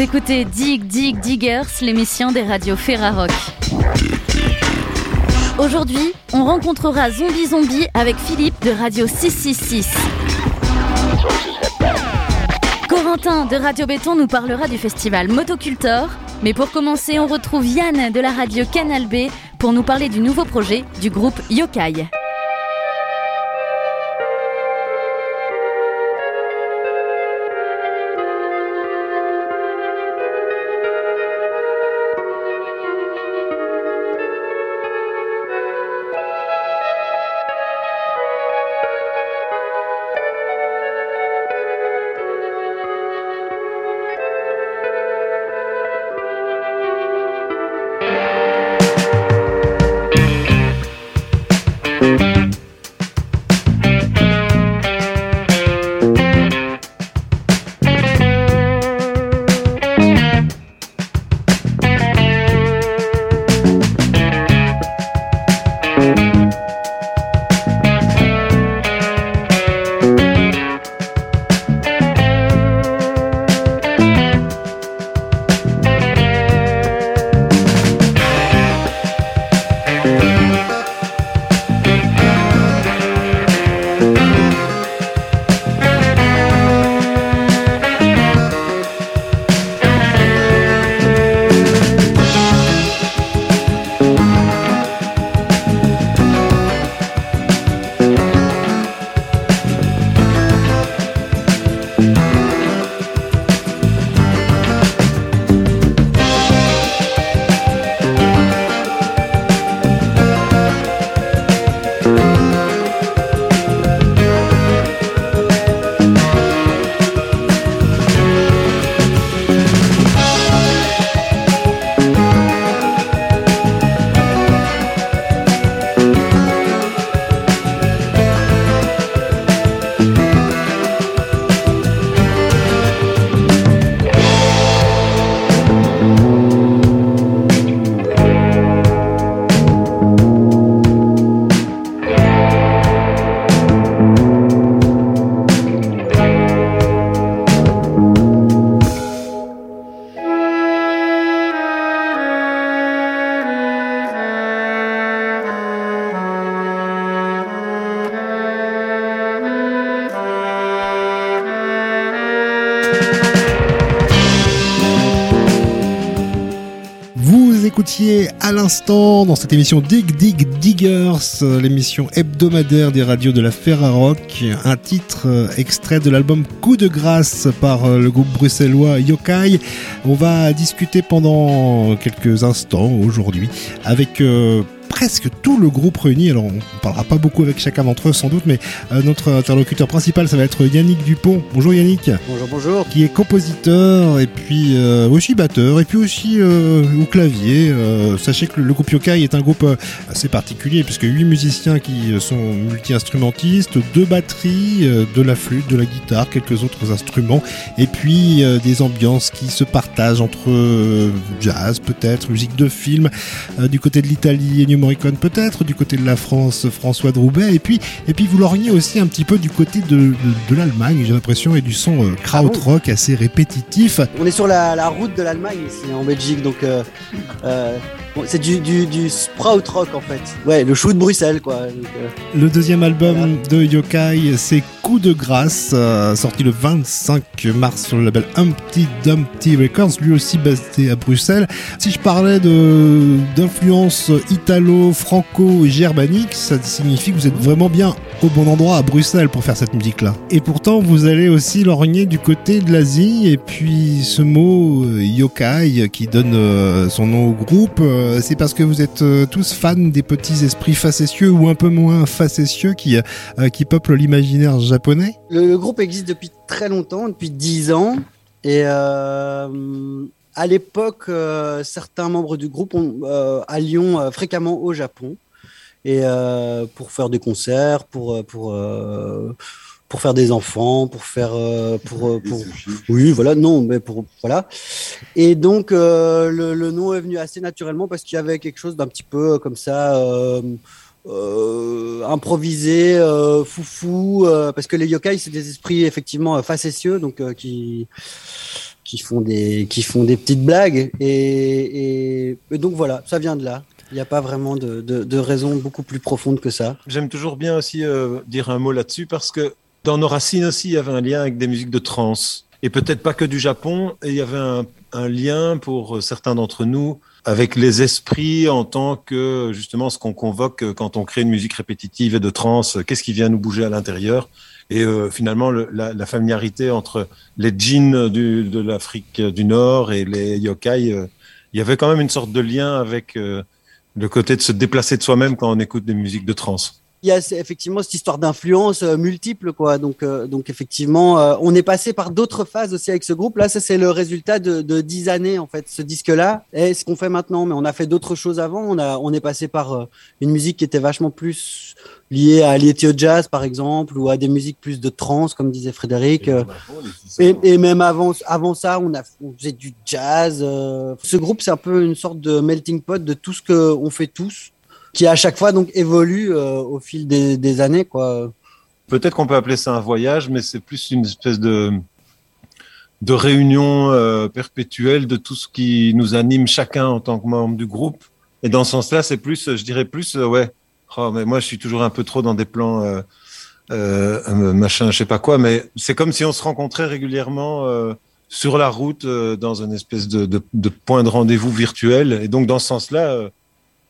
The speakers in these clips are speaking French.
Vous écoutez Dig Dig Diggers, l'émission des radios Ferrarock. Aujourd'hui, on rencontrera Zombie Zombie avec Philippe de Radio 666. Corentin de Radio Béton nous parlera du festival Motocultor. Mais pour commencer, on retrouve Yann de la radio Canal B pour nous parler du nouveau projet du groupe Yokai. Dans cette émission Dig Dig Diggers, l'émission hebdomadaire des radios de la Ferrarock, un titre euh, extrait de l'album Coup de grâce par euh, le groupe bruxellois Yokai. On va discuter pendant quelques instants aujourd'hui avec euh, presque tout le groupe réuni. Alors, on parlera pas beaucoup avec chacun d'entre eux sans doute, mais euh, notre interlocuteur principal, ça va être Yannick Dupont. Bonjour Yannick. Bonjour, bonjour. Qui est compositeur et puis euh, aussi batteur et puis aussi euh, au clavier. sachez que le, groupe Yokai est un groupe assez particulier puisque huit musiciens qui sont multi-instrumentistes, deux batteries, de la flûte, de la guitare, quelques autres instruments et puis des ambiances qui se partagent entre jazz peut-être, musique de film, du côté de l'Italie et Peut-être, du côté de la France François Droubet, et puis, et puis vous lorgnez aussi un petit peu du côté de, de, l'Allemagne, j'ai l'impression, et du son euh, krautrock assez répétitif. On est sur la, la route de l'Allemagne ici en Belgique, donc euh, c'est du, du, du sprout rock en fait. Ouais, le chou de Bruxelles quoi. Euh, le deuxième album de Yokai, c'est Coup de grâce, euh, sorti le 25 mars sur le label Humpty Dumpty Records, lui aussi basé à Bruxelles. Si je parlais de d'influence italo, franco et germanique, ça signifie que vous êtes vraiment bien au bon endroit à Bruxelles pour faire cette musique-là. Et pourtant, vous allez aussi lorgner du côté de l'Asie, et puis ce mot euh, yokai qui donne son nom au groupe, euh, c'est parce que vous êtes euh, tous fans des petits esprits facétieux ou un peu moins facétieux qui, euh, peuplent l'imaginaire japonais le, groupe existe depuis très longtemps, depuis 10 ans. Et à l'époque, certains membres du groupe ont, allions fréquemment au Japon et pour faire des concerts, pour pour faire des enfants, pour faire euh, pour, euh, pour oui voilà non mais pour voilà et donc euh, le, le, nom est venu assez naturellement parce qu'il y avait quelque chose d'un petit peu comme ça euh, improvisé foufou parce que les yokai c'est des esprits effectivement facétieux donc qui qui font des qui font des petites blagues et, et, donc voilà, ça vient de là. Il n'y a pas vraiment de, de, de, raison beaucoup plus profonde que ça. J'aime toujours bien aussi euh, dire un mot là-dessus parce que dans nos racines aussi, il y avait un lien avec des musiques de trance. Et peut-être pas que du Japon. Et il y avait un, un lien pour certains d'entre nous avec les esprits en tant que justement ce qu'on convoque quand on crée une musique répétitive et de trance. Qu'est-ce qui vient nous bouger à l'intérieur et euh, finalement, le, la, la, familiarité entre les djinns du, de l'Afrique du Nord et les yokai, euh, il y avait quand même une sorte de lien avec euh, le côté de se déplacer de soi-même quand on écoute des musiques de trance il y a effectivement cette histoire d'influence euh, multiple quoi. Donc euh, donc effectivement euh, on est passé par d'autres phases aussi avec ce groupe. Là ça c'est le résultat de, de 10 années en fait ce disque là et ce qu'on fait maintenant mais on a fait d'autres choses avant. On a on est passé par une musique qui était vachement plus liée à l'ethio jazz par exemple ou à des musiques plus de trance comme disait Frédéric. Et, et, même avant avant ça on a on faisait du jazz ce groupe c'est un peu une sorte de melting pot de tout ce que on fait tous qui à chaque fois donc évolue euh, au fil des, années quoi. Peut-être qu'on peut appeler ça un voyage, mais c'est plus une espèce de de réunion euh, perpétuelle de tout ce qui nous anime chacun en tant que membre du groupe. Et dans ce sens-là, c'est plus, je dirais plus, euh, ouais. Oh, mais moi, je suis toujours un peu trop dans des plans machin, je sais pas quoi. Mais c'est comme si on se rencontrait régulièrement sur la route dans une espèce de point de rendez-vous virtuel. Et donc, dans ce sens-là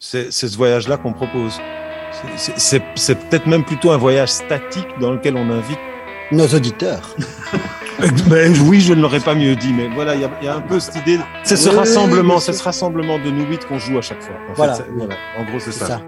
c'est ce voyage-là qu'on propose. C'est peut-être même plutôt un voyage statique dans lequel on invite nos auditeurs. ben, oui, je ne l'aurais pas mieux dit, mais voilà, il y, y, a un peu cette idée. C'est ce rassemblement, c'est ce rassemblement de nous huit qu'on joue à chaque fois. En voilà. Fait, voilà. En gros, c'est ça. ça.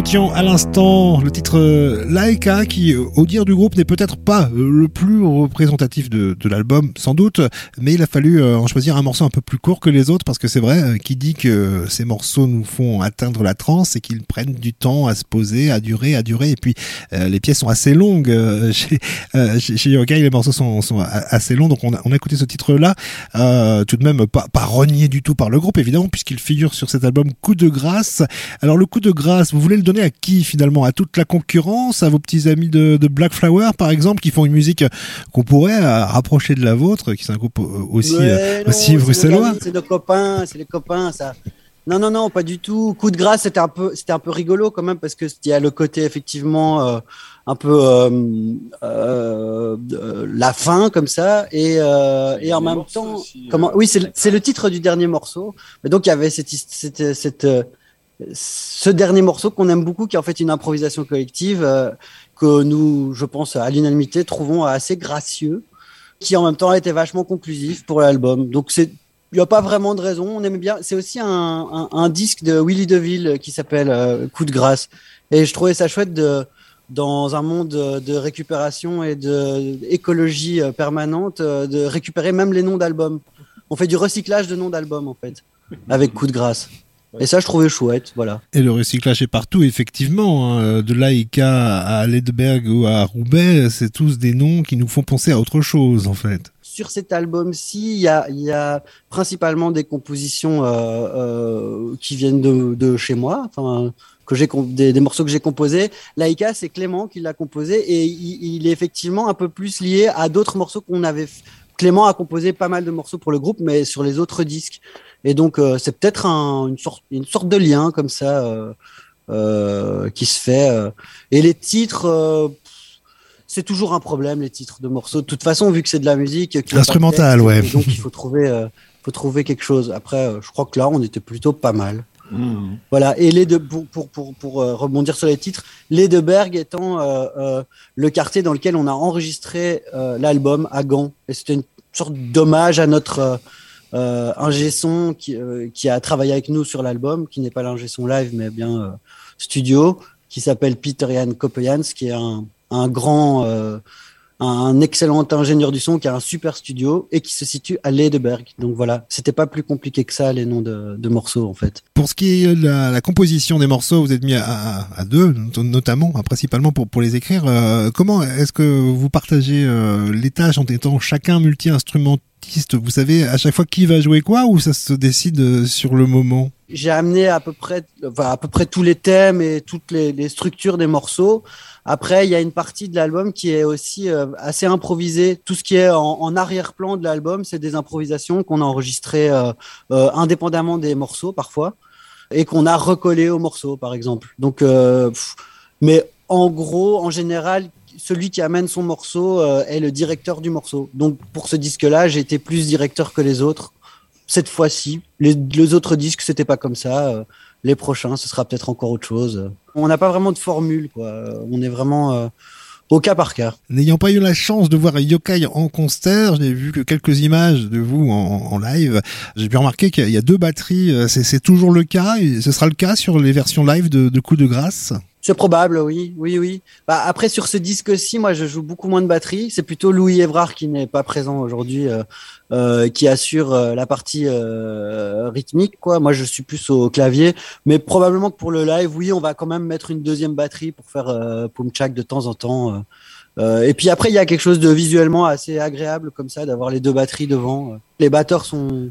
Écoutions à l'instant le titre euh, Laika qui, euh, au dire du groupe, n'est peut-être pas euh, le plus représentatif de, l'album, sans doute, mais il a fallu en choisir un morceau un peu plus court que les autres parce que c'est vrai, qui dit que ces morceaux nous font atteindre la transe et qu'ils prennent du temps à se poser, à durer, à durer, et puis les pièces sont assez longues chez, Yokai, les morceaux sont, assez longs, donc on a, écouté ce titre-là, tout de même pas, pas renié du tout par le groupe évidemment puisqu'il figure sur cet album Coup de grâce. Alors le coup de grâce, vous voulez le donner à qui finalement? À toute la concurrence? À vos petits amis de, de Black Flower par exemple, qui font une musique qu'on pourrait euh, rapprocher de la vôtre, qui sont un aussi, Ouais, aussi non, c'est bruxellois? C'est nos copains, c'est les copains, ça. Non, non, non, pas du tout. Coup de grâce, c'était un peu, c'était un peu rigolo quand même parce que il y a le côté effectivement euh, un peu euh, euh, euh, la fin comme ça et, euh, et en même temps, comment Oui, c'est le- c'est le titre du dernier morceau. Mais donc il y avait cette, cette, cette, euh, ce dernier morceau qu'on aime beaucoup, qui est en fait une improvisation collective euh, que nous, je pense, à l'unanimité, trouvons assez gracieux, qui en même temps a été vachement conclusif pour l'album. Donc il n'y a pas vraiment de raison. On aime bien. C'est aussi un, disque de Willy DeVille qui s'appelle euh, Coup de grâce. Et je trouvais ça chouette de, dans un monde de récupération et de écologie euh, permanente, euh, de récupérer même les noms d'albums. On fait du recyclage de noms d'albums en fait, avec Coup de grâce. Et ça, je trouvais chouette, voilà. Et le recyclage est partout, effectivement. hein. De Laïka à Ledberg ou à Roubaix, c'est tous des noms qui nous font penser à autre chose, en fait. Sur cet album-ci, il y a, il y a principalement des compositions euh, euh, qui viennent de, de chez moi, enfin que j'ai des, des morceaux que j'ai composés. Laïka, c'est Clément qui l'a composé et il, il est effectivement un peu plus lié à d'autres morceaux qu'on avait. Clément a composé pas mal de morceaux pour le groupe, mais sur les autres disques. Et donc euh, c'est peut-être un- une sorte, une sorte de lien comme ça euh, euh, qui se fait. euh. Et les titres. euh, c'est toujours un problème les titres de morceaux. De toute façon, vu que c'est de la musique, Instrumentale, ouais. Donc il faut trouver, euh, faut trouver quelque chose. Après, euh, je crois que là, on était plutôt pas mal. Mmh. Voilà. Et les deux, pour pour pour, pour euh, rebondir sur les titres, les de Berg étant euh, euh, le quartier dans lequel on a enregistré euh, l'album à Gand. Et c'était une sorte d'hommage à notre euh, euh, ingé son qui euh, qui a travaillé avec nous sur l'album, qui n'est pas l'ingé son live, mais bien euh, studio, qui s'appelle Peter Jan Kopejans, qui est un un grand, un excellent ingénieur du son qui a un super studio et qui se situe à Ledeberg. Donc voilà, c'était pas plus compliqué que ça les noms de, morceaux en fait. Pour ce qui est de la, composition des morceaux, vous êtes mis à, deux, not- notamment, hein, principalement pour, pour les écrire. Comment est-ce que vous partagez les tâches en étant chacun Vous savez à chaque fois qui va jouer quoi ou ça se décide euh, sur le moment? J'ai amené à peu près, enfin, à peu près tous les thèmes et toutes les, structures des morceaux. Après, il y a une partie de l'album qui est aussi euh, assez improvisée. Tout ce qui est en, arrière-plan de l'album, c'est des improvisations qu'on a enregistrées euh, indépendamment des morceaux parfois et qu'on a recollées aux morceaux, par exemple. Donc, mais en gros, en général, celui qui amène son morceau euh, est le directeur du morceau. Donc, pour ce disque-là, j'ai été plus directeur que les autres. Cette fois-ci, les, autres disques, c'était pas comme ça. Euh, les prochains, ce sera peut-être encore autre chose. On n'a pas vraiment de formule. Euh, On est vraiment au cas par cas. N'ayant pas eu la chance de voir Yokai en concert, je n'ai vu que quelques images de vous en, live. J'ai pu remarquer qu'il y a deux batteries. C'est toujours le cas ce sera le cas sur les versions live de, de Coup de Grâce. C'est probable, oui, oui, oui. Bah, après, sur ce disque-ci, moi, je joue beaucoup moins de batterie. C'est plutôt Louis Évrard qui n'est pas présent aujourd'hui, euh, euh, qui assure euh, la partie rythmique, quoi. Moi, je suis plus au clavier, mais probablement que pour le live, oui, on va quand même mettre une deuxième batterie pour faire euh, de temps en temps. et puis après, il y a quelque chose de visuellement assez agréable comme ça, d'avoir les deux batteries devant. Les batteurs sont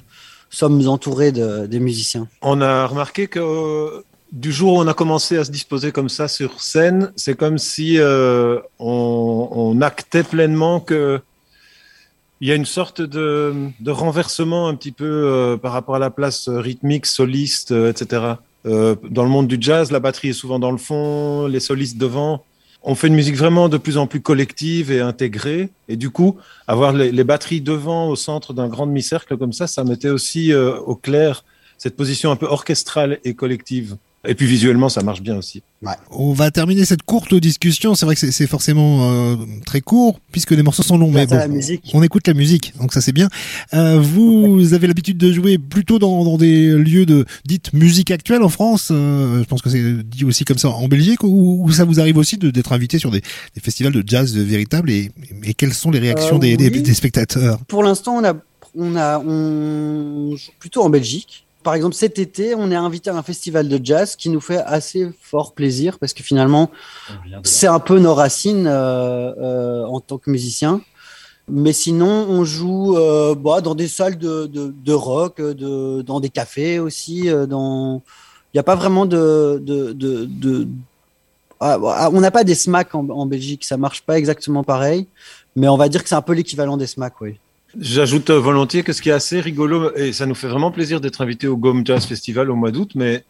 sommes entourés de, des musiciens. On a remarqué que du jour où on a commencé à se disposer comme ça sur scène, c'est comme si euh, on, actait pleinement que il y a une sorte de, renversement un petit peu euh, par rapport à la place rythmique, soliste, euh, etc. Dans le monde du jazz, la batterie est souvent dans le fond, les solistes devant. On fait une musique vraiment de plus en plus collective et intégrée. Et du coup, avoir les, batteries devant, au centre d'un grand demi-cercle comme ça, ça mettait aussi au clair cette position un peu orchestrale et collective. Et puis visuellement, ça marche bien aussi. On va terminer cette courte discussion. C'est vrai que c'est- c'est forcément euh, très court puisque les morceaux sont longs. Mais bon, la musique. on écoute la musique, donc ça c'est bien. Euh, vous avez l'habitude de jouer plutôt dans, dans des lieux de dite musique actuelle en France. euh, je pense que c'est dit aussi comme ça en Belgique, ou, ou ça vous arrive aussi de- d'être invité sur des, des festivals de jazz véritables et, et quelles sont les réactions Euh, des, des- des spectateurs? Pour l'instant, on a, on a, on joue plutôt en Belgique. Par exemple, cet été, on est invité à un festival de jazz qui nous fait assez fort plaisir parce que finalement, c'est un peu nos racines euh, euh, en tant que musicien. Mais sinon, on joue euh, bah, dans des salles de, de, de rock, de, dans des cafés aussi, dans Il n'y a pas vraiment de. de, de, de- Ah, ah, on n'a pas des SMAC en, en Belgique, ça marche pas exactement pareil, mais on va dire que c'est un peu l'équivalent des SMAC, oui. J'ajoute euh, volontiers que ce qui est assez rigolo, et ça nous fait vraiment plaisir d'être invité au Gom Jazz Festival au mois d'août, mais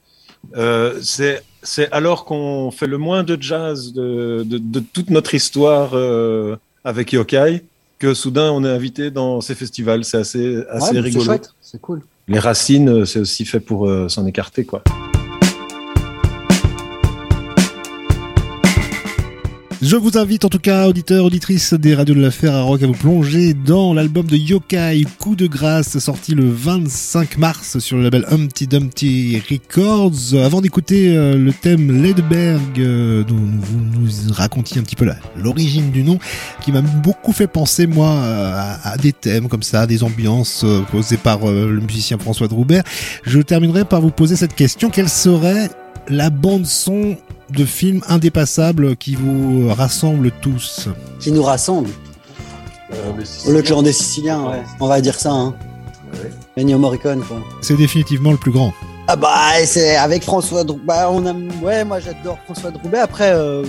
euh, c'est alors qu'on fait le moins de jazz de, de, de toute notre histoire euh, avec Yokai que soudain on est invité dans ces festivals. C'est assez, assez Ouais, rigolo. chouette, c'est cool. Les racines, euh, c'est aussi fait pour euh, s'en écarter, quoi. Je vous invite en tout cas, auditeurs, auditrices des radios de la Ferrarock, à vous plonger dans l'album de Yokai, Coup de grâce, sorti le 25 mars sur le label Humpty Dumpty Records. Avant d'écouter euh, le thème Ledberg, euh, dont vous nous racontiez un petit peu l'origine du nom, qui m'a beaucoup fait penser, moi, euh, à, à des thèmes comme ça, des ambiances euh, posées par le musicien François Droubert, je terminerai par vous poser cette question. Quelle serait la bande son de films indépassables qui vous rassemblent tous Qui nous rassemble. Le clan des Siciliens, ouais. On va dire ça, hein. Ennio Morricone, quoi. C'est définitivement le plus grand. Ah bah c'est avec François Droubet. Bah, on aime... Ouais, moi j'adore François Droubet. Après, euh,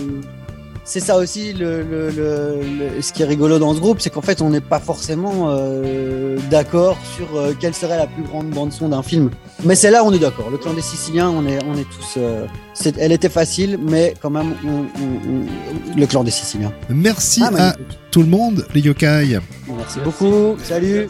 c'est ça aussi le, le, le- ce qui est rigolo dans ce groupe, c'est qu'en fait on n'est pas forcément euh, d'accord sur euh, quelle serait la plus grande bande son d'un film. Mais c'est là où on est d'accord. Le clan des Siciliens, on est, on est tous. euh, elle était facile, mais quand même, on- on- on- le clan des Siciliens. Merci Ah, à tout le monde, les yokai. Merci beaucoup. Salut.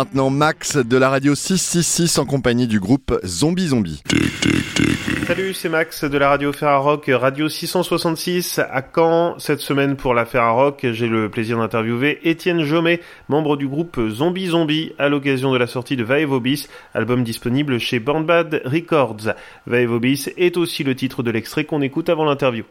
Maintenant Max de la radio 666 en compagnie du groupe Zombie Zombie. Salut, c'est Max de la radio Ferrarock, radio 666 à Caen. Cette semaine pour la Ferrarock, j'ai le plaisir d'interviewer Étienne Jomet, membre du groupe Zombie Zombie, à l'occasion de la sortie de Vaevobis, album disponible chez Bornbad Records. Vaevobis est aussi le titre de l'extrait qu'on écoute avant l'interview.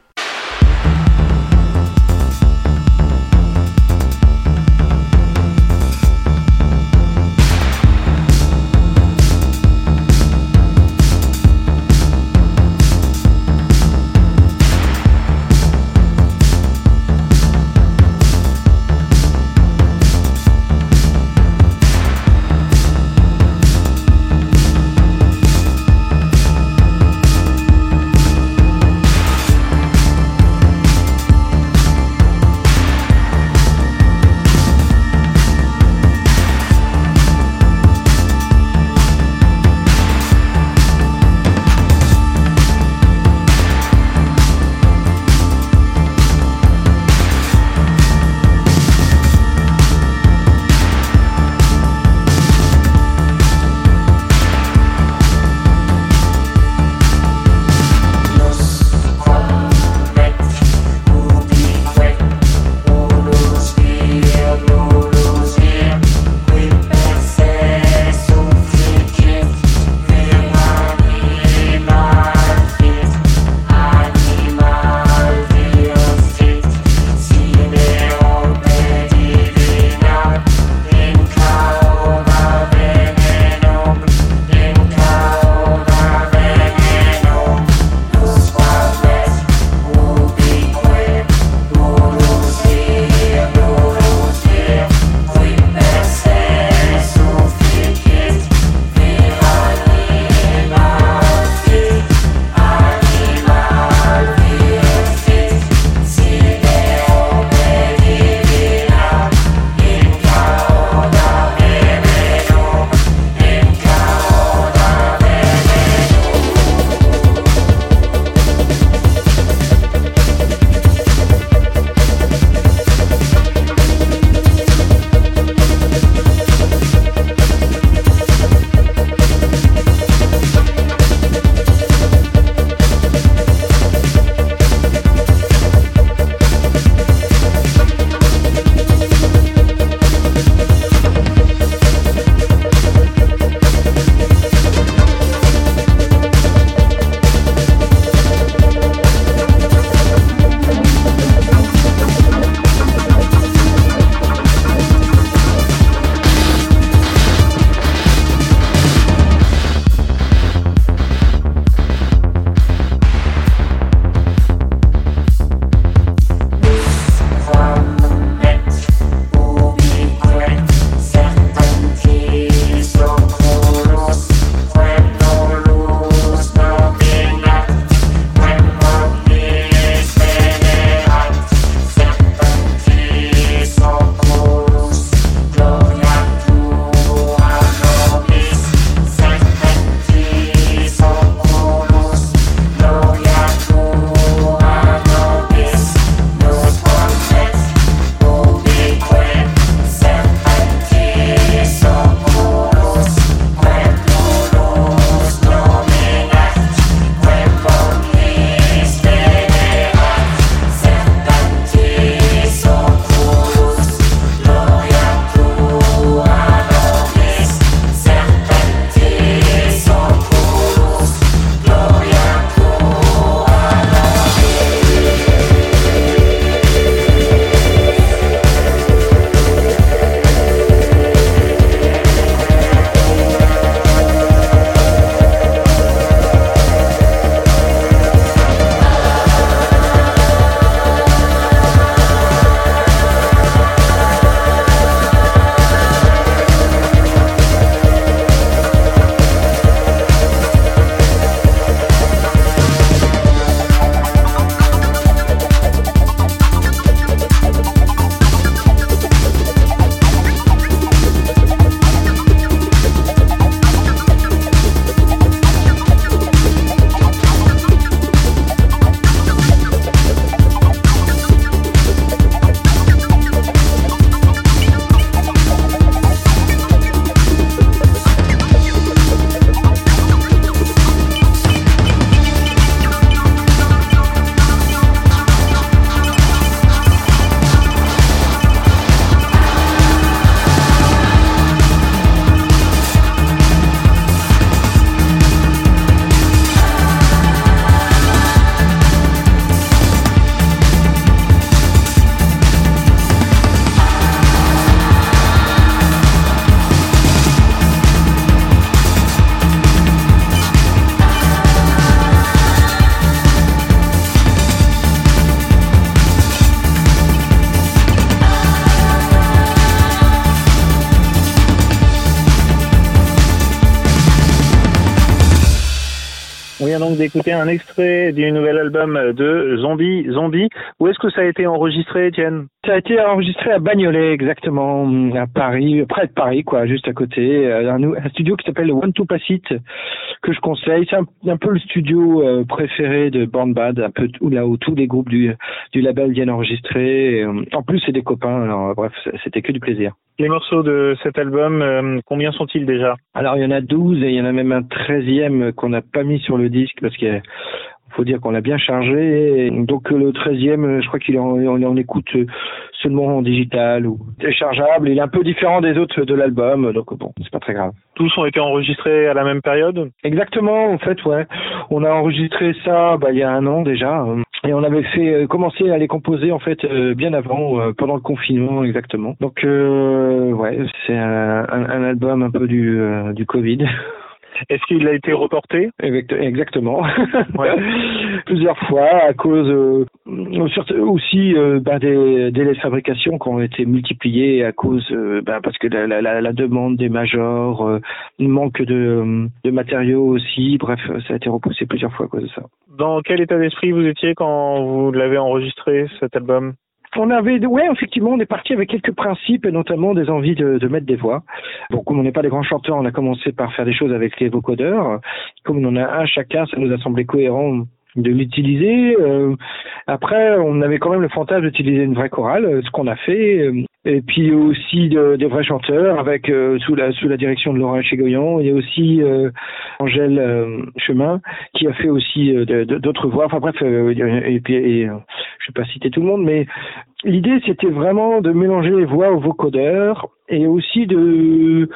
Vient donc d'écouter un extrait du nouvel album de Zombie Zombie. Où est-ce que ça a été enregistré, Étienne? Ça a été enregistré à Bagnolet, exactement, à Paris, près de Paris, quoi, juste à côté. Euh, Un, un studio qui s'appelle One to Pass It, que je conseille. C'est un, un peu le studio euh, préféré de Born Bad, un peu où, là où tous les groupes du, du label viennent enregistrer. Euh, en plus, c'est des copains, alors bref, c'était que du plaisir. Les morceaux de cet album, euh, combien sont-ils déjà? Alors, il y en a 12 et il y en a même un 13e qu'on n'a pas mis sur le disque parce qu'il faut dire qu'on l'a bien chargé. Donc le 13e, je crois qu'il est en, écoute seulement en digital ou téléchargeable. Il est un peu différent des autres de l'album, donc bon, c'est pas très grave. Tous ont été enregistrés à la même période? Exactement, en fait, ouais. On a enregistré ça bah, il y a un an déjà. Et on avait fait euh, commencer à les composer en fait euh, bien avant, euh, pendant le confinement exactement. Donc euh, ouais, c'est un, un, un album un peu du, du Covid. Est-ce qu'il a été reporté Exact- Exactement. Ouais. Plusieurs fois à cause euh, aussi euh, bah, des délais de fabrication qui ont été multipliés à cause euh, bah, parce que la, la, la- la demande des majors, euh, manque de, de matériaux aussi. Bref, ça a été repoussé plusieurs fois à cause de ça. Dans quel état d'esprit vous étiez quand vous l'avez enregistré, cet album? On avait, ouais, effectivement, on est parti avec quelques principes et notamment des envies de, mettre des voix. Bon, comme on n'est pas des grands chanteurs, on a commencé par faire des choses avec les vocodeurs. Comme on en a un chacun, ça nous a semblé cohérent de l'utiliser. Euh, après, on avait quand même le fantasme d'utiliser une vraie chorale, euh, ce qu'on a fait. Et puis aussi de- vrais chanteurs avec euh, sous la direction de Laurent Chégoyan. Il y a aussi euh, Angèle euh, Chemin qui a fait aussi d'autres voix. Enfin bref, et puis et, je vais pas citer tout le monde, mais l'idée c'était vraiment de mélanger les voix aux vocodeurs et aussi de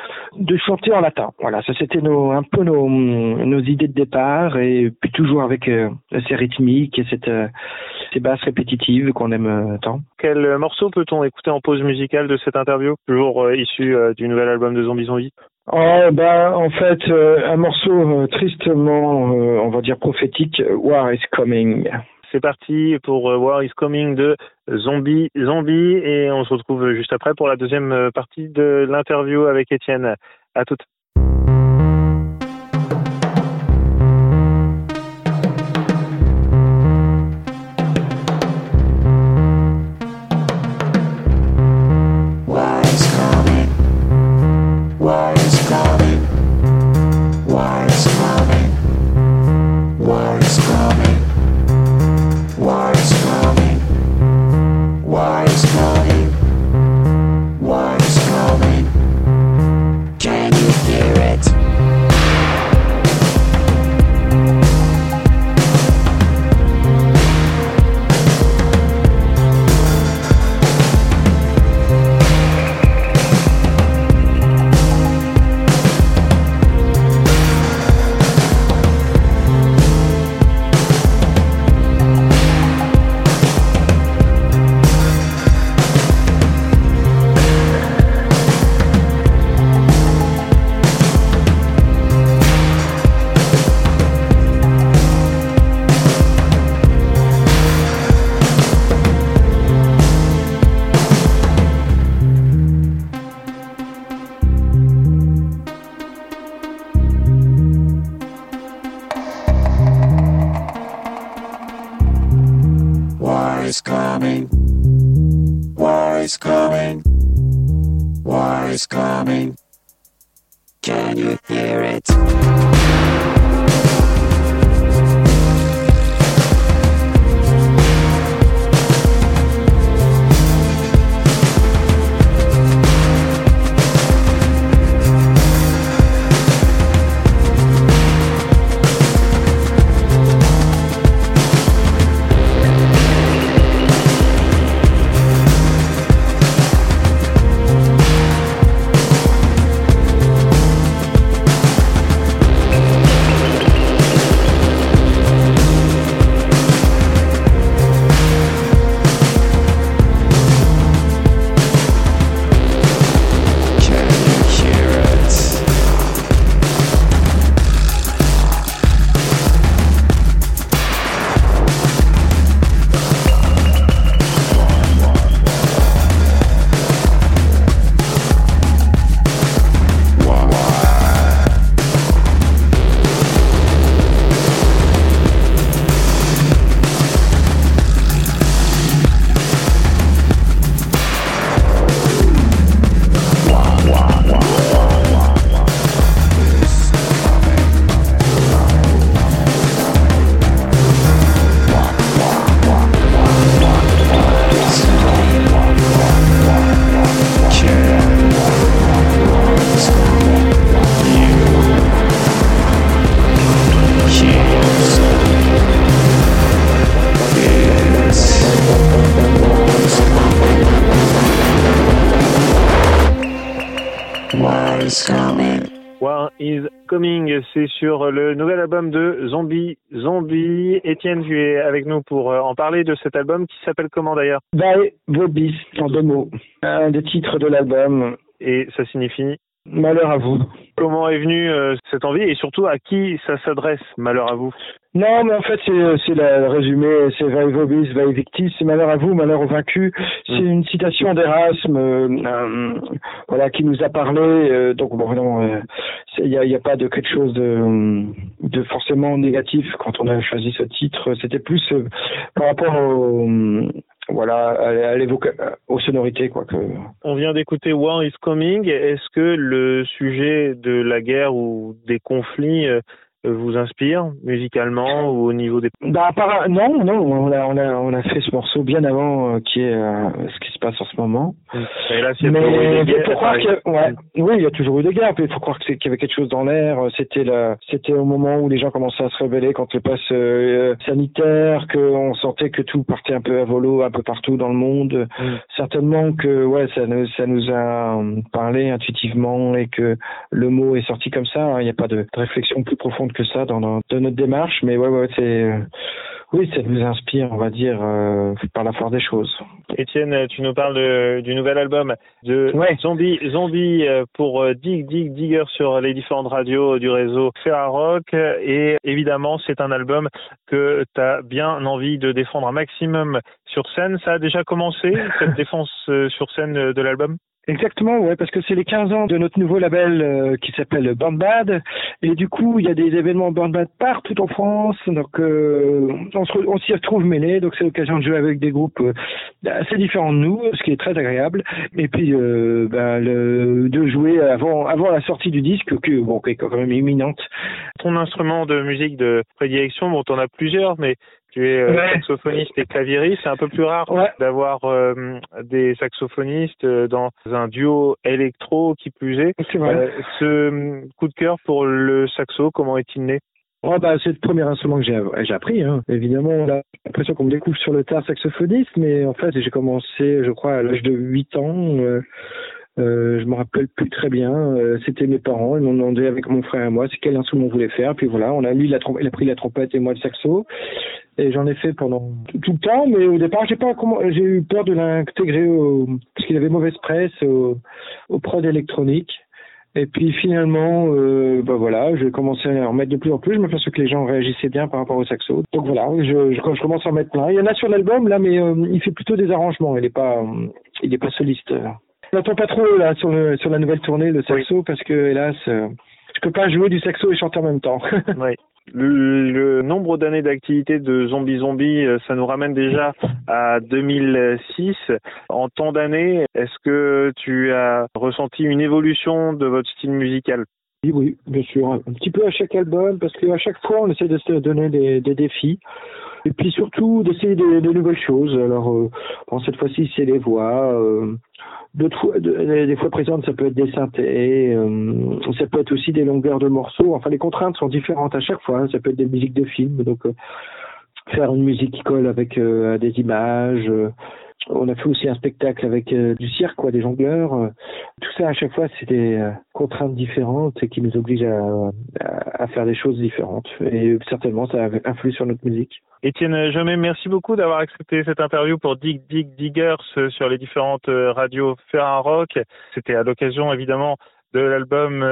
chanter en latin. Voilà, ça c'était un peu nos idées de départ et puis toujours avec ces rythmiques et ces basses répétitives qu'on aime tant. Quel morceau peut-on écouter en pause musicale de cette interview Toujours euh, issu euh, du nouvel album de Zombie Zombie Oh, ben, en fait, euh, un morceau tristement, on va dire prophétique, War is Coming. C'est parti pour War is Coming de Zombie Zombie et on se retrouve juste après pour la deuxième partie de l'interview avec Étienne. À toutes. Parler de cet album qui s'appelle comment d'ailleurs? By Vobis, en deux mots. Un des titres de l'album. Et ça signifie? Malheur à vous. Comment est venue euh, cette envie et surtout à qui ça s'adresse Malheur à vous Non, mais en fait, c'est, la- le résumé, c'est Vai Vobis, Vai Victis, c'est malheur à vous, malheur aux vaincus. C'est Mm. une citation d'Erasme, euh, euh, voilà, qui nous a parlé. euh, donc, bon, euh, il n'y a, y a pas de quelque chose de, de forcément négatif quand on a choisi ce titre. C'était plus euh, par rapport au, voilà, à, l'évoca- aux sonorités, quoi. On vient d'écouter War is Coming. Est-ce que le sujet de la guerre ou des conflits euh, vous inspire musicalement ou au niveau des Bah, non, non, on a, on a, on a fait ce morceau bien avant euh, qui est euh, ce qui se passe en ce moment. Et là, Mais il guerres, faut croire a- ouais, oui, il y a toujours eu des guerres. Il faut croire que qu'il y avait quelque chose dans l'air. C'était la, c'était au moment où les gens commençaient à se révéler contre le pass euh, sanitaire, qu'on sentait que tout partait un peu à volo, un peu partout dans le monde. Certainement que, ouais, ça nous, ça nous a euh, parlé intuitivement et que le mot est sorti comme ça. hein. Il n'y a pas de réflexion plus profonde que ça dans, dans- dans notre démarche. Mais ouais, ouais, c'est, euh, oui, ça nous inspire, on va dire, euh, par la force des choses. Étienne, tu nous parles de- du nouvel album de Zombie, Zombie euh, pour Dig Dig Digger sur les différentes radios du réseau Ferrarock. Et évidemment, c'est un album que tu as bien envie de défendre un maximum sur scène. Ça a déjà commencé, cette défense sur scène de l'album? Exactement, ouais, parce que c'est les 15 ans de notre nouveau label euh, qui s'appelle Burn Bad, et du coup il y a des événements Burn Bad partout en France, donc euh, on s'y retrouve mêlés, donc c'est l'occasion de jouer avec des groupes euh, assez différents de nous, ce qui est très agréable, et puis euh, ben, le, de jouer avant avant la sortie du disque, que bon, qui est quand même imminente. Ton instrument de musique de prédilection, bon, t'en as plusieurs, mais tu es euh, Ouais. saxophoniste et claviériste. C'est un peu plus rare d'avoir euh, des saxophonistes euh, dans un duo électro qui plus est. Euh, ce euh, coup de cœur pour le saxo, comment est-il né? Oh bah, c'est le premier instrument que j'ai appris. Hein. Évidemment, j'ai l'impression qu'on me découvre sur le tard saxophoniste, mais en fait, j'ai commencé, je crois, à l'âge de 8 ans. Euh, euh, je me rappelle plus très bien. Euh, C'était mes parents. Ils m'ont demandé avec mon frère et moi c'est quel instrument on voulait faire. Puis voilà, on a lui il a pris la trompette et moi le saxo. Et j'en ai fait pendant tout, le temps, mais au départ, j'ai eu peur de l'intégrer au, parce qu'il avait mauvaise presse au, au prod électronique. Et puis finalement, euh, bah voilà, j'ai commencé à en mettre de plus en plus. Je m'aperçois que les gens réagissaient bien par rapport au saxo. Donc voilà, je, je, je commence à en mettre plein. Il y en a sur l'album là, mais euh, il fait plutôt des arrangements. Il est pas, euh, soliste. On n'entend pas trop là sur le sur la nouvelle tournée le saxo parce que hélas, euh, je peux pas jouer du saxo et chanter en même temps. Oui. Le, le nombre d'années d'activité de Zombie Zombie, euh, ça nous ramène déjà à 2006. En tant d'années, est-ce que tu as ressenti une évolution de votre style musical? Oui, oui, bien sûr. Un petit peu à chaque album, parce qu'à chaque fois, on essaie de se donner des, des défis. Et puis surtout, d'essayer de, de nouvelles choses. Alors, euh, bon, cette fois-ci, c'est les voix. Euh, fois, de- des fois présentes, ça peut être des synthés, euh, ça peut être aussi des longueurs de morceaux. Enfin, les contraintes sont différentes à chaque fois. hein. Ça peut être des musiques de films, donc euh, faire une musique qui colle avec euh, des images. On a fait aussi un spectacle avec euh, du cirque, quoi, des jongleurs. euh. tout ça, à chaque fois, c'est des euh, contraintes différentes et qui nous obligent à, faire des choses différentes. Et certainement, ça influe sur notre musique. Étienne Jomet, merci beaucoup d'avoir accepté cette interview pour Dig Dig Diggers sur les différentes radios Ferrarock. C'était à l'occasion évidemment de l'album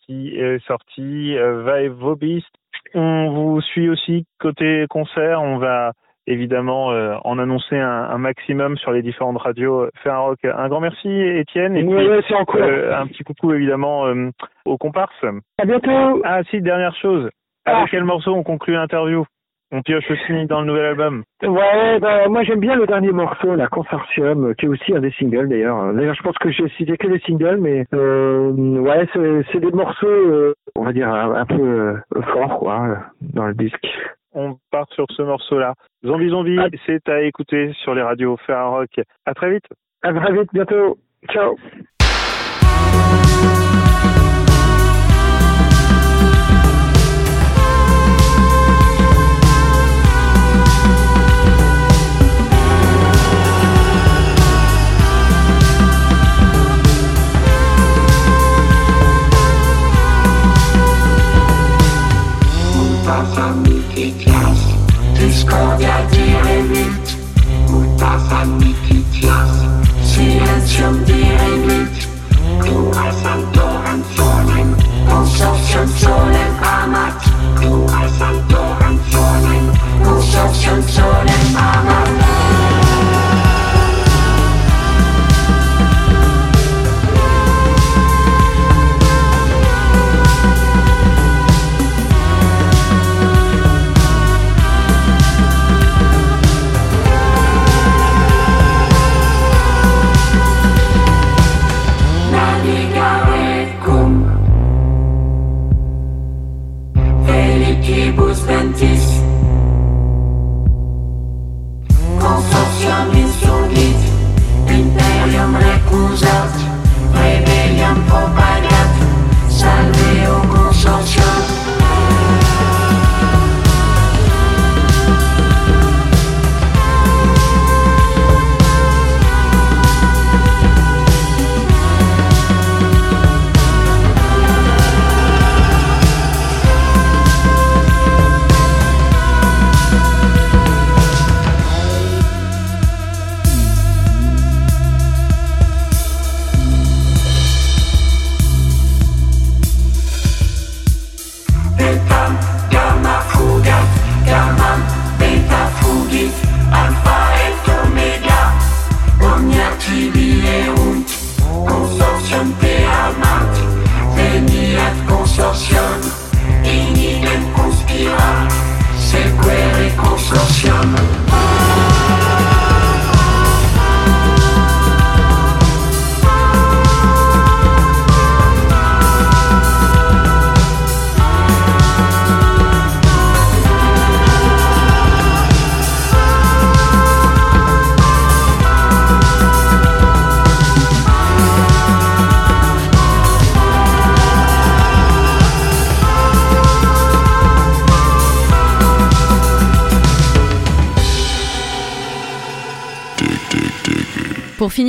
qui est sorti, Vive Vobist. On vous suit aussi côté concert. On va évidemment euh, en annoncer un, un maximum sur les différentes radios Ferrarock. Un grand merci Étienne. Et Ouais, puis, euh, un petit coucou évidemment euh, aux comparses. À bientôt. Ah si, dernière chose. Avec quel morceau on conclut l'interview? On pioche aussi dans le nouvel album. Ouais, bah, moi j'aime bien le dernier morceau, la Consortium, euh, qui est aussi un des singles d'ailleurs. D'ailleurs, je pense que j'ai cité que des singles, mais euh, ouais, c'est des morceaux, euh, on va dire un, un peu euh, forts, quoi, dans le disque. On part sur ce morceau-là. Zombie Zombie, c'est à écouter sur les radios Ferrarock. À très vite. À très vite, bientôt. Ciao. Thank scordate mit. Mutasa Nikitias Silenzium diremit Tu ai santo anzonen Consortium solem amat. Tu ai santo anzonen schon solem amat. Salveo consortium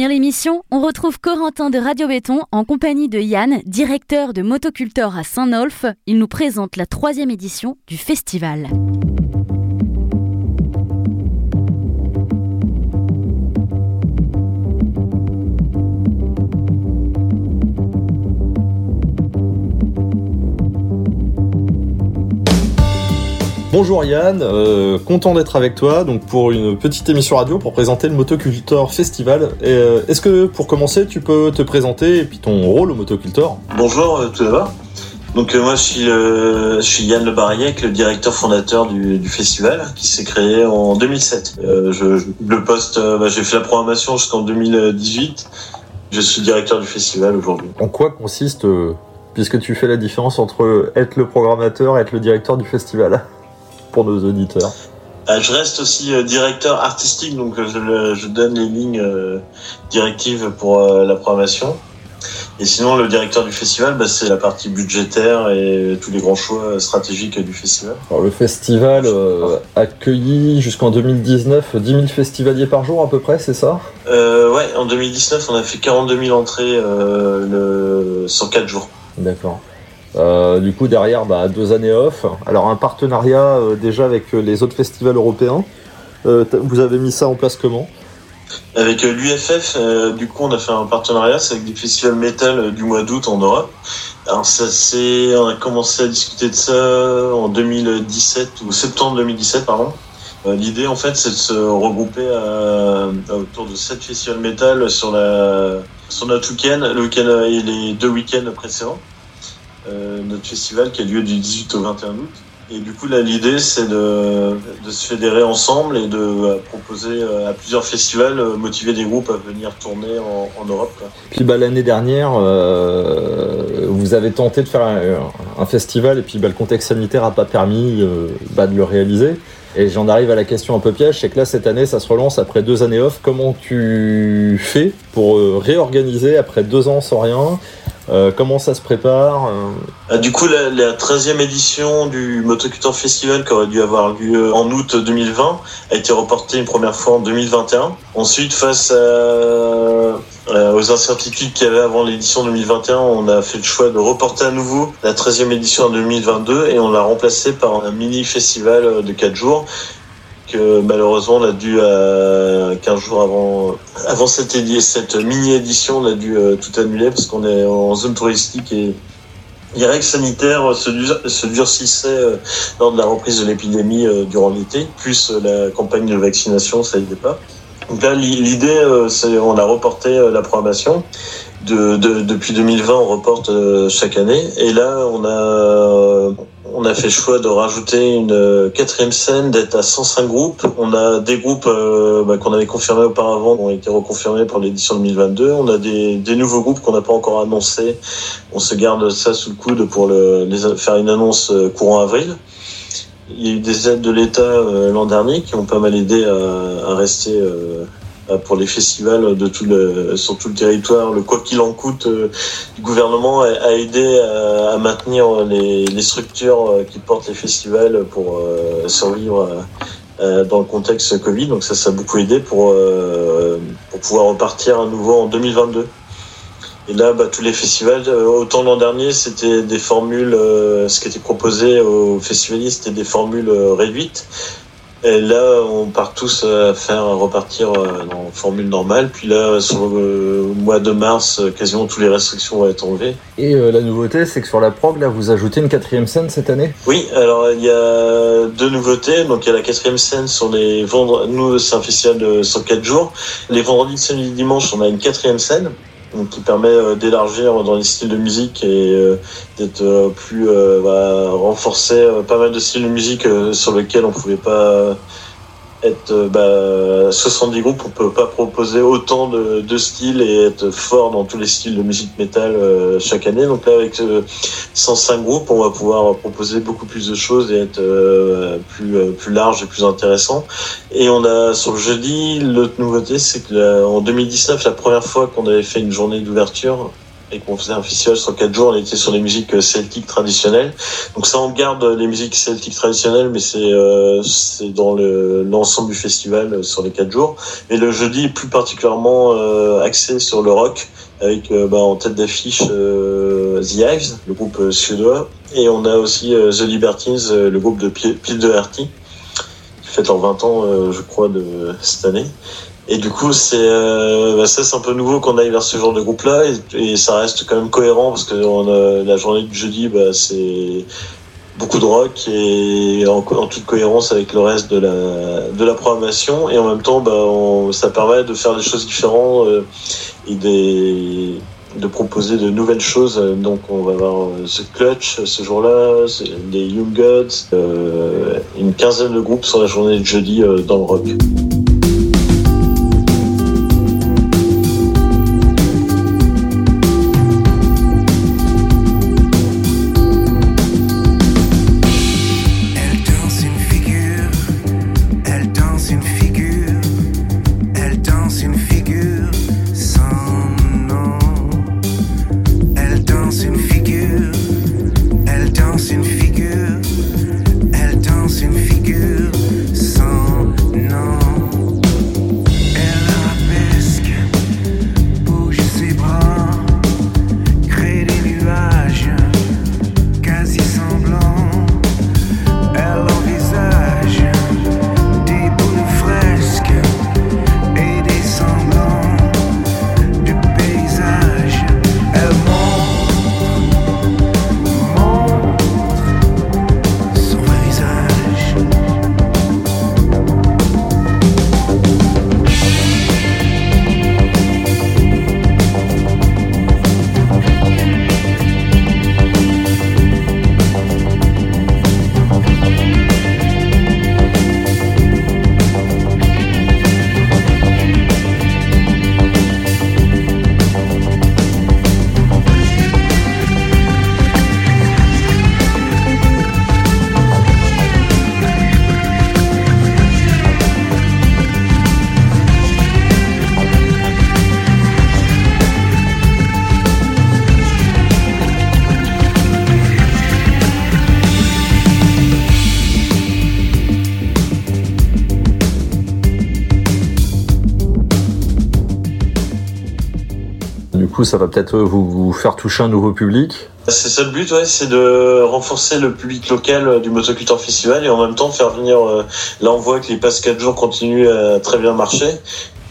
l'émission, on retrouve Corentin de Radio Béton en compagnie de Yann, directeur de Motocultor à Saint-Nolf. Il nous présente la troisième édition du festival. Bonjour Yann, euh, content d'être avec toi donc pour une petite émission radio pour présenter le Motocultor Festival. Euh, Est-ce que pour commencer tu peux te présenter et puis ton rôle au Motocultor? Bonjour euh, tout d'abord. Donc moi je suis, euh, je suis Yann Le Bariec, le directeur fondateur du, du festival qui s'est créé en 2007. Euh, je, je- le poste, bah, j'ai fait la programmation jusqu'en 2018. Je suis directeur du festival aujourd'hui. En quoi consiste, puisque tu fais la différence entre être le programmateur et être le directeur du festival? Pour nos auditeurs Euh, je reste aussi euh, directeur artistique, donc euh, je, donne les lignes euh, directives pour la programmation. Et sinon, le directeur du festival, bah, c'est la partie budgétaire et tous les grands choix stratégiques du festival. Alors, Le festival euh, accueillit jusqu'en 2019 10 000 festivaliers par jour à peu près, c'est ça? Euh, ouais, en 2019, on a fait 42 000 entrées euh, le... sur 4 jours. D'accord. Euh, du coup, derrière, bah, deux années off. Alors, un partenariat euh, déjà avec euh, les autres festivals européens. Euh, vous avez mis ça en place comment? Avec euh, l'UFF, euh, du coup, on a fait un partenariat c'est avec des festivals métal euh, du mois d'août en Europe. Alors, ça c'est, on a commencé à discuter de ça en 2017 ou septembre 2017, pardon. Euh, L'idée, en fait, c'est de se regrouper à, à autour de sept festivals métal sur la sur notre week-end, le week-end et les deux week-ends précédents. Euh, notre festival qui a lieu du 18 au 21 août. Et du coup, là, l'idée, c'est de, se fédérer ensemble et de euh, proposer euh, à plusieurs festivals, motiver des groupes à venir tourner en, Europe. Quoi. Puis bah, l'année dernière, vous avez tenté de faire un, festival et puis bah, le contexte sanitaire n'a pas permis bah, de le réaliser. Et j'en arrive à la question un peu piège, c'est que là cette année ça se relance après deux années off. Comment tu fais pour réorganiser après deux ans sans rien Euh, comment ça se prépare euh Ah, du coup, la, la 13e édition du Motocultor Festival, qui aurait dû avoir lieu en août 2020, a été reportée une première fois en 2021. Ensuite, face aux incertitudes qu'il y avait avant l'édition 2021, on a fait le choix de reporter à nouveau la 13e édition en 2022 et on l'a remplacée par un mini-festival de 4 jours que malheureusement on a dû à 15 jours avant avant cette, cette mini édition on a dû euh, tout annuler parce qu'on est en zone touristique et les règles sanitaires se, dur- se durcissaient euh, lors de la reprise de l'épidémie euh, durant l'été, plus euh, la campagne de vaccination, ça n'aidait pas. Donc là, l'i- l'idée, euh, c'est on a reporté euh, la programmation. De, de- depuis 2020, on reporte euh, chaque année. Et là, on a, on a fait le choix de rajouter une euh, quatrième scène, d'être à 105 groupes. On a des groupes euh, bah, qu'on avait confirmés auparavant, qui ont été reconfirmés pour l'édition 2022. On a des, des nouveaux groupes qu'on n'a pas encore annoncés. On se garde ça sous le coude pour le, les, faire une annonce courant avril. Il y a eu des aides de l'État l'an dernier qui ont pas mal aidé à, à rester euh, pour les festivals de tout le, sur tout le territoire. Le quoi qu'il en coûte euh, du gouvernement a, aidé à, maintenir les, structures euh, qui portent les festivals pour euh, survivre dans le contexte Covid. Donc ça, ça a beaucoup aidé pour, euh, pour pouvoir repartir à nouveau en 2022. Et là, bah, tous les festivals, euh, autant l'an dernier, c'était des formules, euh, ce qui était proposé aux festivalistes, c'était des formules euh, réduites. Et là, on part tous euh, à faire repartir euh, en formule normale. Puis là, sur le mois de mars, euh, quasiment toutes les restrictions vont être enlevées. Et euh, la nouveauté, c'est que sur la prog, là, vous ajoutez une quatrième scène cette année? Oui, alors il y a deux nouveautés. Donc il y a la quatrième scène sur les vendredis. Nous, c'est un festival de, sur quatre jours. Les vendredis, samedi, dimanche, on a une quatrième scène. Donc, qui permet euh, d'élargir dans les styles de musique et euh, d'être euh, plus euh, bah, renforcer euh, pas mal de styles de musique euh, sur lesquels on pouvait pas être euh, bah, 70 groupes, on peut pas proposer autant de, styles et être fort dans tous les styles de musique métal euh, chaque année. Donc là, avec euh, 105 groupes, on va pouvoir proposer beaucoup plus de choses et être euh, plus euh, plus large et plus intéressant. Et on a sur le jeudi, l'autre nouveauté, c'est que en 2019, la première fois qu'on avait fait une journée d'ouverture et qu'on faisait un festival sur quatre jours, on était sur les musiques euh, celtiques traditionnelles. Donc ça, on garde les musiques celtiques traditionnelles, mais c'est euh, dans le- l'ensemble du festival euh, sur les quatre jours. Et le jeudi est plus particulièrement euh, axé sur le rock, avec bah, en tête d'affiche The Hives, le groupe suédois, et on a aussi The Libertines, le groupe de Pete Doherty, qui fête leurs 20 ans, je crois, de cette année. Et du coup, c'est euh, bah, ça, c'est un peu nouveau qu'on aille vers ce genre de groupe-là, et, ça reste quand même cohérent parce que on a, la journée du jeudi, bah, c'est beaucoup de rock et en, toute cohérence avec le reste de la de la programmation, et en même temps, bah, on- ça permet de faire des choses différentes euh, et des de proposer de nouvelles choses. Donc, on va avoir euh, The Clutch ce jour-là, les Young Gods, euh, une quinzaine de groupes sur la journée de jeudi euh, dans le rock. Ça va peut-être vous, vous faire toucher un nouveau public. C'est ça le but, c'est de renforcer le public local euh, du Motoculture Festival et en même temps faire venir. euh, là, on voit que les passes 4 jours continuent à très bien marcher.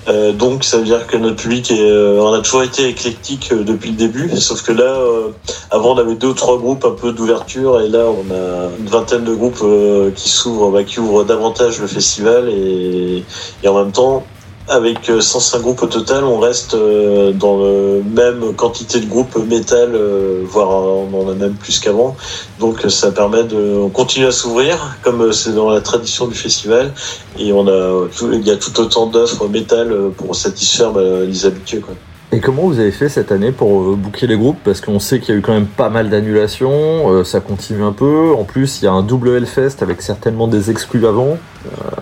Euh, donc, ça veut dire que notre public est, euh, on a toujours été éclectique euh, depuis le début. Sauf que là, euh, avant, on avait deux ou trois groupes un peu d'ouverture et là, on a une vingtaine de groupes euh, qui s'ouvrent, bah, qui ouvrent davantage le festival et en même temps, avec euh, 105 groupes au total, on reste euh, dans la même quantité de groupes métal, euh, voire euh, on en a même plus qu'avant. Donc euh, ça permet de on continue à s'ouvrir, comme euh, c'est dans la tradition du festival, et on a il y a tout autant d'offres métal euh, pour satisfaire bah, les habitués. Quoi. Et comment vous avez fait cette année pour euh, booker les groupes? Parce qu'on sait qu'il y a eu quand même pas mal d'annulations, euh, ça continue un peu. En plus, il y a un double Hellfest avec certainement des exclus avant.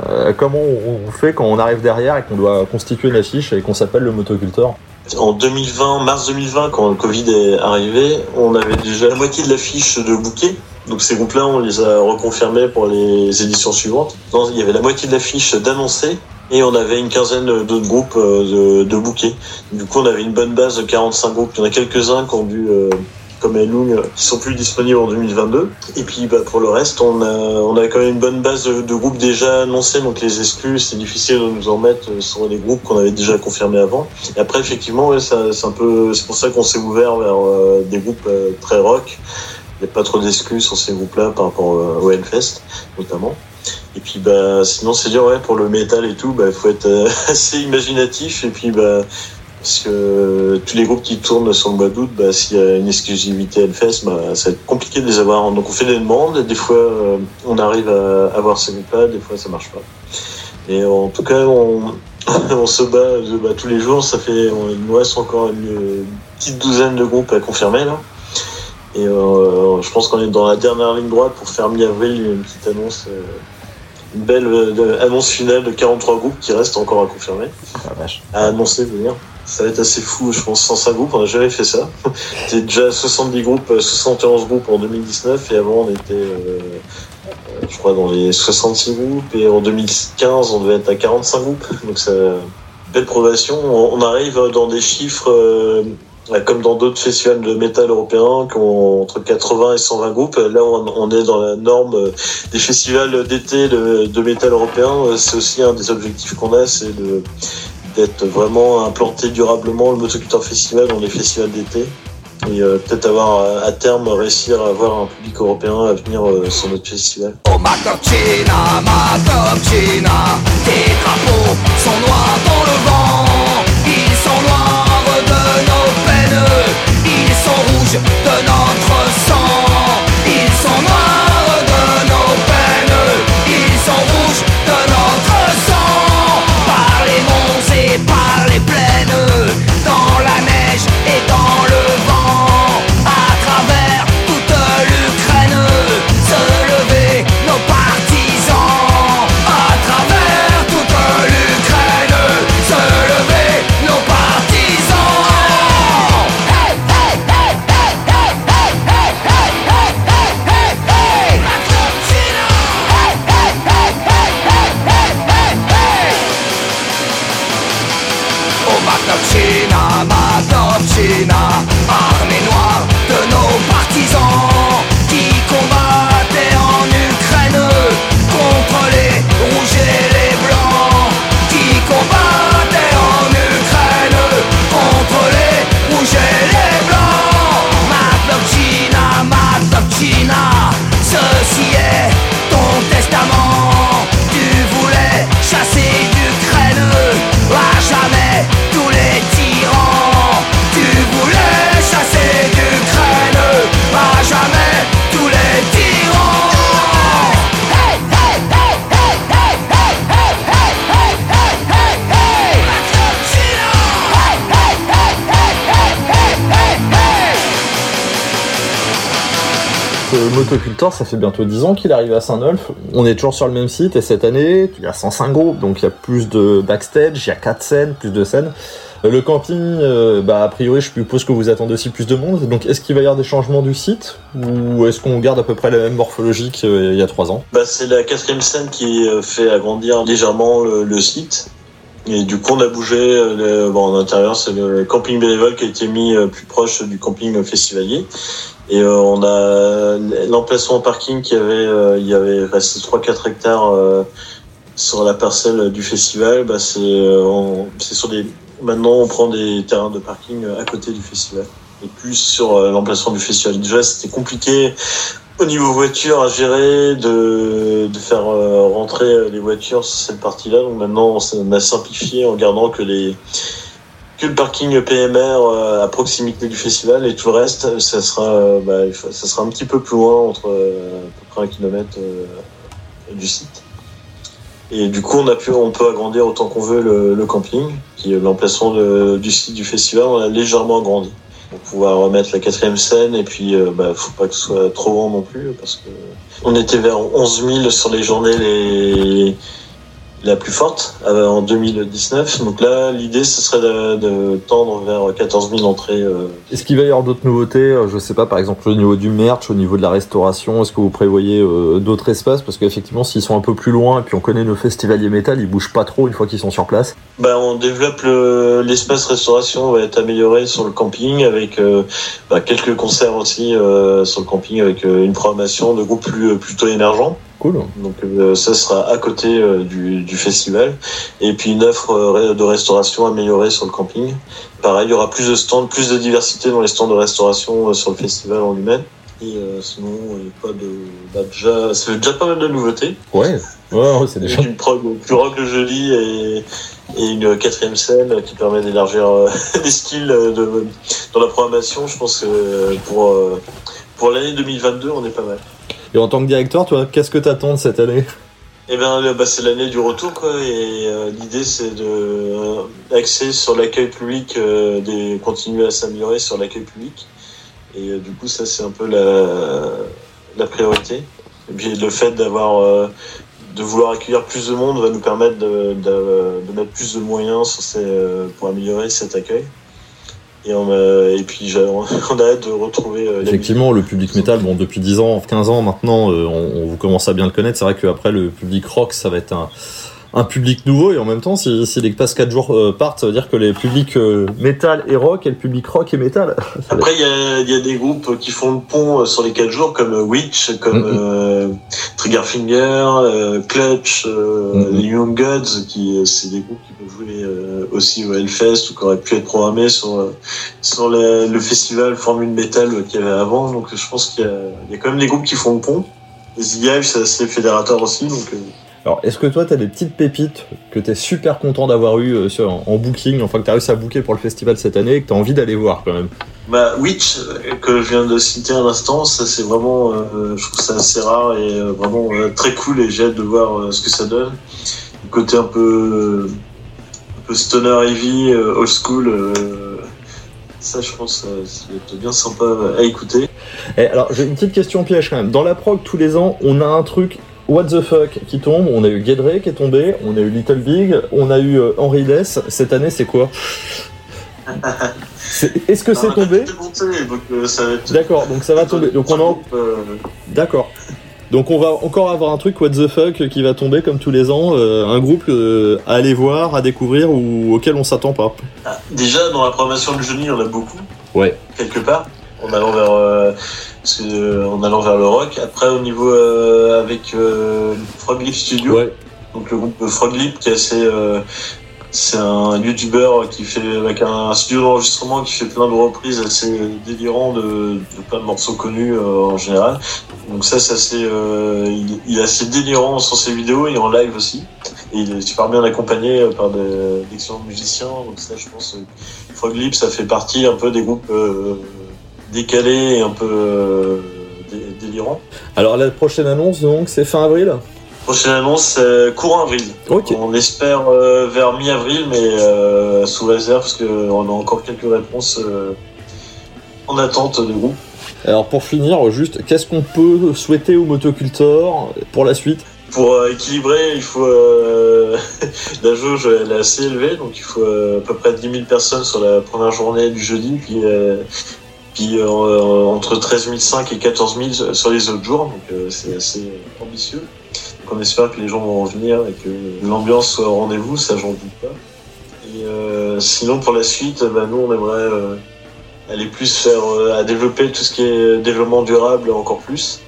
Euh, comment on on fait quand on arrive derrière et qu'on doit constituer une affiche et qu'on s'appelle le motoculteur En 2020, mars 2020, quand le Covid est arrivé, on avait déjà la moitié de l'affiche de bouquet. Donc ces groupes-là, on les a reconfirmés pour les éditions suivantes. Il y avait la moitié de l'affiche d'annoncés et on avait une quinzaine d'autres groupes euh, de, de bouquets. Du coup, on avait une bonne base de 45 groupes. Il y en a quelques-uns qui ont dû, euh, comme Elung, qui sont plus disponibles en 2022. Et puis bah, pour le reste, on a, on a quand même une bonne base de, de groupes déjà annoncés. Donc les exclus, c'est difficile de nous en mettre euh, sur les groupes qu'on avait déjà confirmés avant. Et après, effectivement, ouais, c'est un peu, c'est pour ça qu'on s'est ouvert vers euh, des groupes euh, très rock. Il n'y a pas trop d'exclus sur ces groupes-là par rapport euh, au Hellfest, notamment. Et puis, bah, sinon, c'est dur, ouais, pour le métal et tout, bah, faut être euh, assez imaginatif. Et puis, bah, parce que tous les groupes qui tournent sur le mois d'août, bah, s'il y a une exclusivité Hellfest, bah, ça va être compliqué de les avoir. Donc, on fait des demandes. Des fois, euh, on arrive à avoir ces groupes-là, des fois, ça marche pas. Et en tout cas, on, on se bat, se bat tous les jours. Ça fait, on, il nous reste encore une petite douzaine de groupes à confirmer, là. Et euh, je pense qu'on est dans la dernière ligne droite pour faire mi-avril une petite annonce, euh, une belle euh, annonce finale de 43 groupes qui restent encore à confirmer, à annoncer, dire. Ça va être assez fou, je pense, 105 groupes, on n'a jamais fait ça. C'était déjà 70 groupes, euh, 71 groupes en 2019 et avant on était, euh, euh, je crois, dans les 66 groupes et en 2015 on devait être à 45 groupes. Donc ça, belle progression. On, on arrive dans des chiffres euh, comme dans d'autres festivals de métal européens qui ont entre 80 et 120 groupes. Là, on, est dans la norme des festivals d'été de, métal européen. C'est aussi un des objectifs qu'on a, c'est d'être vraiment implanté durablement le Motoculteur Festival dans les festivals d'été et euh, peut-être avoir à terme réussir à avoir un public européen à venir euh, sur notre festival. Oh poisson rouge de notre Motoculteur, ça fait bientôt 10 ans qu'il arrive à Saint-Nolf. On est toujours sur le même site et cette année, il y a 105 groupes, donc il y a plus de backstage, il y a 4 scènes, plus de scènes. Euh, Le camping, euh, bah, a priori, je suppose que vous attendez aussi plus de monde. Donc, est-ce qu'il va y avoir des changements du site ou est-ce qu'on garde à peu près la même morphologie qu'il y a 3 ans? Bah, c'est la quatrième scène qui euh, fait agrandir légèrement le site. Et du coup, on a bougé. euh, bon, en intérieur, c'est le camping bénévole qui a été mis euh, plus proche du camping festivalier. Et euh, on a l'emplacement parking qui avait, il y avait resté 3-4 hectares sur la parcelle du festival. Bah, c'est, sur des. Maintenant, on prend des terrains de parking à côté du festival et plus sur l'emplacement du festival. Déjà, c'était compliqué au niveau voiture à gérer, de, de faire euh, rentrer euh, les voitures sur cette partie-là. Donc maintenant, on a simplifié en gardant que les que le parking PMR euh, à proximité du festival et tout le reste, ça sera, bah, ça sera un petit peu plus loin, entre à peu près un kilomètre du site. Et du coup, on a pu, on peut agrandir autant qu'on veut le, le camping, qui est l'emplacement du site du festival. On a légèrement agrandi pour pouvoir remettre la quatrième scène. Et puis euh, bah, faut pas que ce soit trop grand non plus parce que on était vers 11 000 sur les journées les la plus forte euh, en 2019 donc là l'idée ce serait de, de tendre vers 14 000 entrées euh, Est-ce qu'il va y avoir d'autres nouveautés euh, Je sais pas, par exemple au niveau du merch, au niveau de la restauration, est-ce que vous prévoyez euh, d'autres espaces? Parce qu'effectivement, s'ils sont un peu plus loin et puis on connaît nos festivaliers métal, ils bougent pas trop une fois qu'ils sont sur place. Bah, on développe le- l'espace restauration, va être amélioré sur le camping avec bah, quelques concerts aussi sur le camping avec une programmation de groupes plus, plutôt émergents. Cool. Donc euh, ça sera à côté euh, du, du festival et puis une offre euh, de restauration améliorée sur le camping. Pareil, il y aura plus de stands, plus de diversité dans les stands de restauration euh, sur le festival en lui-même. Et euh, sinon, il y a pas de, bah, déjà, ça fait déjà pas mal de nouveautés. Ouais, ouais, ouais, c'est déjà. Une prog plus rock le jeudi et, et une quatrième scène qui permet d'élargir les skills euh, de, dans la programmation. Je pense que euh, pour, euh, pour l'année 2022, on est pas mal. Et en tant que directeur, toi, qu'est-ce que t'attends de cette année? Eh ben, le- bah, c'est l'année du retour, quoi. Et euh, l'idée, c'est de euh, axer sur l'accueil public, euh, des, continuer à s'améliorer sur l'accueil public. Et euh, du coup, ça, c'est un peu la, la priorité. Et puis, le fait d'avoir, de vouloir accueillir plus de monde va nous permettre de, de, de mettre plus de moyens sur ces, pour améliorer cet accueil. Et, on a, et puis, on a hâte de retrouver euh, Effectivement, le public métal, bon, depuis 10 ans, 15 ans maintenant, euh, on, on vous commence à bien le connaître. C'est vrai qu'après, le public rock, ça va être un, un public nouveau. Et en même temps, si, si les passe 4 jours euh, partent, ça veut dire que les publics euh, métal et rock et le public rock et métal. Après, il y a, y a des groupes qui font le pont euh, sur les quatre jours, comme euh, Witch, comme Mhm. euh, Triggerfinger, euh, Clutch, euh, Mhm. les Young Gods, qui c'est des groupes qui peuvent jouer euh, aussi au Hellfest ou qui auraient pu être programmés sur sur le, le festival Formule Metal qu'il y avait avant. Donc, je pense qu'il y y a quand même des groupes qui font le pont. Les Hive, c'est assez fédérateur aussi, donc. Alors, est-ce que toi, t'as des petites pépites que t'es super content d'avoir eu euh, sur, en, en booking, enfin que t'as réussi à booker pour le festival cette année et que t'as envie d'aller voir quand même? Bah, Witch, euh, que je viens de citer à l'instant, ça c'est vraiment, euh, je trouve ça assez rare et euh, vraiment très cool et j'ai hâte de voir ce que ça donne. Le côté un peu, un peu stoner heavy, old school, ça je pense être bien sympa à écouter. Et alors, j'ai une petite question piège quand même. Dans la prog, tous les ans, on a un truc What the fuck qui tombe. On a eu Guédré qui est tombé, on a eu Little Big, on a eu euh, Henry Dess. Cette année, c'est quoi? Est-ce que c'est tombé? c'est monté, donc, euh, ça va être- D'accord, donc ça va tomber. Donc on en... Euh, D'accord. Donc on va encore avoir un truc What the fuck qui va tomber comme tous les ans, euh, un groupe euh, à aller voir, à découvrir ou auquel on s'attend pas. ah, déjà dans la programmation du jeudi, il y en a beaucoup. Ouais. quelque part en allant vers euh, euh, en allant vers le rock. Après au niveau euh, avec euh, Frog Studio. Ouais. donc le groupe Frog Leap qui est assez euh, c'est un youtubeur qui fait avec un studio d'enregistrement qui fait plein de reprises assez délirants de, de plein de morceaux connus euh, en général. Donc ça c'est assez euh, il, il est assez délirant sur ses vidéos et en live aussi. Et il est super bien accompagné par des- d'excellents musiciens. Donc ça je pense Frog Leap, ça fait partie un peu des groupes décalés et un peu euh, dé- délirants. Alors la prochaine annonce donc c'est fin avril. Prochaine annonce, courant avril. On espère euh, vers mi-avril, mais euh, sous réserve, parce qu'on a encore quelques réponses en attente des groupes. Alors pour finir, juste qu'est-ce qu'on peut souhaiter au motocultor pour la suite? Pour euh, équilibrer, il faut euh, la jauge elle est assez élevée, donc il faut euh, à peu près 10 000 personnes sur la première journée du jeudi, puis euh, euh, entre 13 500 et 14 000 sur les autres jours, donc euh, c'est assez ambitieux. Donc on espère que les gens vont venir et que l'ambiance soit au rendez-vous, ça j'en doute pas. sinon, pour la suite, bah, nous, on aimerait aller plus faire à développer tout ce qui est développement durable encore plus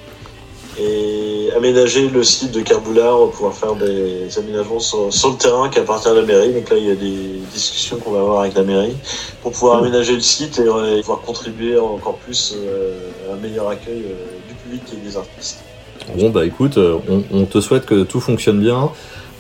et aménager le site de Carboulard pour pouvoir faire des aménagements sur, le terrain qui appartient à la mairie. Donc là, il y a des discussions qu'on va avoir avec la mairie pour pouvoir aménager le site et euh, pouvoir contribuer encore plus euh, à un meilleur accueil euh, du public et des artistes. Bon bah écoute, on te souhaite que tout fonctionne bien.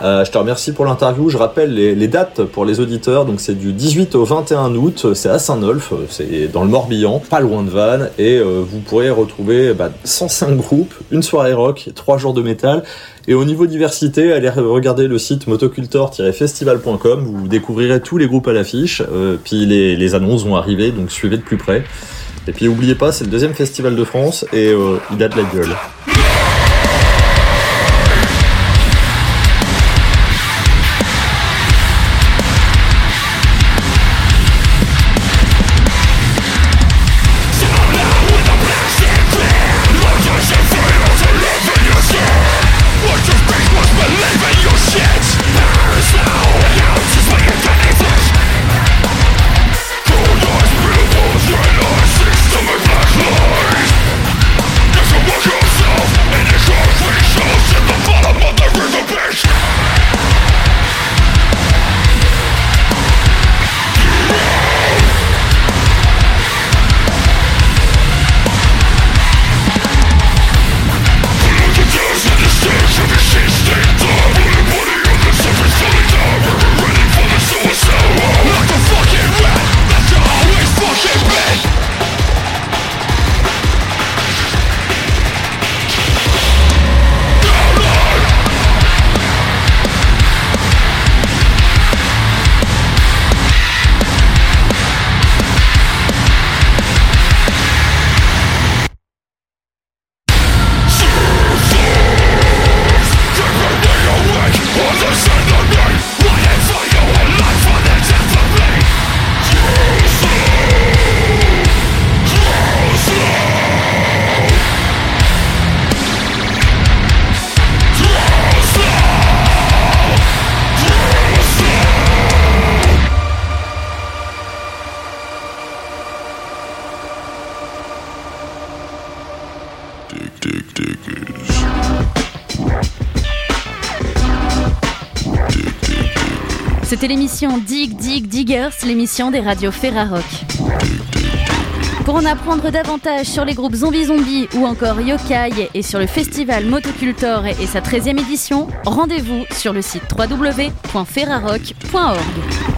Euh, je te remercie pour l'interview. Je rappelle les, dates pour les auditeurs. Donc c'est du 18 au 21 août. C'est à Saint-Nolf. C'est dans le Morbihan, pas loin de Vannes. Et euh, vous pourrez retrouver bah, 105 groupes, une soirée rock, trois jours de métal. Et au niveau diversité, allez regarder le site motocultor-festival.com. Vous découvrirez tous les groupes à l'affiche. Euh, puis les, les annonces vont arriver, donc suivez de plus près. Et puis oubliez pas, c'est le deuxième festival de France et il a de la gueule. L'émission des radios Ferrarock. Pour en apprendre davantage sur les groupes Zombie Zombie ou encore Yokai et sur le festival Motocultor et sa 13e édition, rendez-vous sur le site www.ferrarock.org.